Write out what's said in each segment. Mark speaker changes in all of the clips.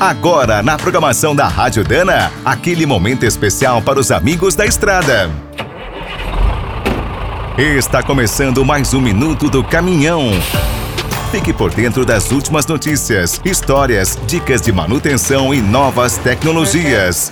Speaker 1: Agora, na programação da Rádio Dana, aquele momento especial para os amigos da estrada. Está começando mais um minuto do caminhão. Fique por dentro das últimas notícias, histórias, dicas de manutenção e novas tecnologias.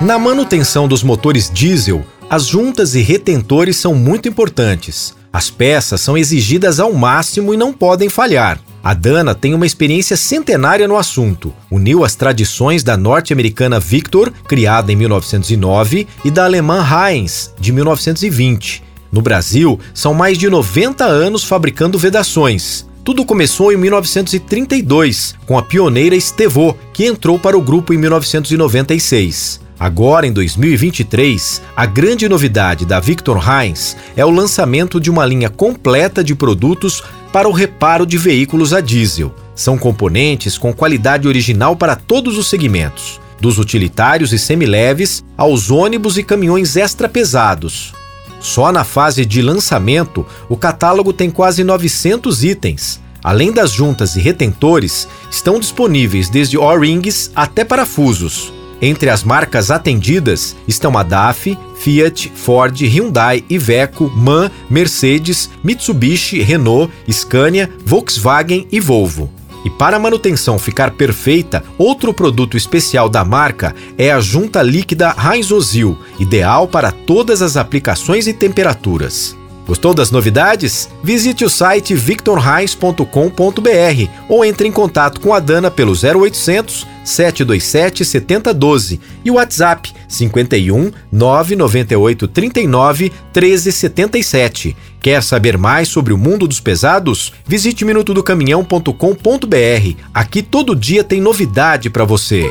Speaker 2: Na manutenção dos motores diesel, as juntas e retentores são muito importantes. As peças são exigidas ao máximo e não podem falhar. A Dana tem uma experiência centenária no assunto. Uniu as tradições da norte-americana Victor, criada em 1909, e da alemã Heinz, de 1920. No Brasil, são mais de 90 anos fabricando vedações. Tudo começou em 1932, com a pioneira Estevô, que entrou para o grupo em 1996. Agora, em 2023, a grande novidade da Victor Heinz é o lançamento de uma linha completa de produtos para o reparo de veículos a diesel. São componentes com qualidade original para todos os segmentos, dos utilitários e semileves aos ônibus e caminhões extra pesados. Só na fase de lançamento, o catálogo tem quase 900 itens. Além das juntas e retentores, estão disponíveis desde O-rings até parafusos. Entre as marcas atendidas estão a DAF, Fiat, Ford, Hyundai, Iveco, MAN, Mercedes, Mitsubishi, Renault, Scania, Volkswagen e Volvo. E para a manutenção ficar perfeita, outro produto especial da marca é a junta líquida Heinz-Ozil, ideal para todas as aplicações e temperaturas. Gostou das novidades? Visite o site victorreis.com.br ou entre em contato com a Dana pelo 0800 727 7012 e o WhatsApp 51 998 39 1377. Quer saber mais sobre o mundo dos pesados? Visite minutodocaminhão.com.br. Aqui todo dia tem novidade para você.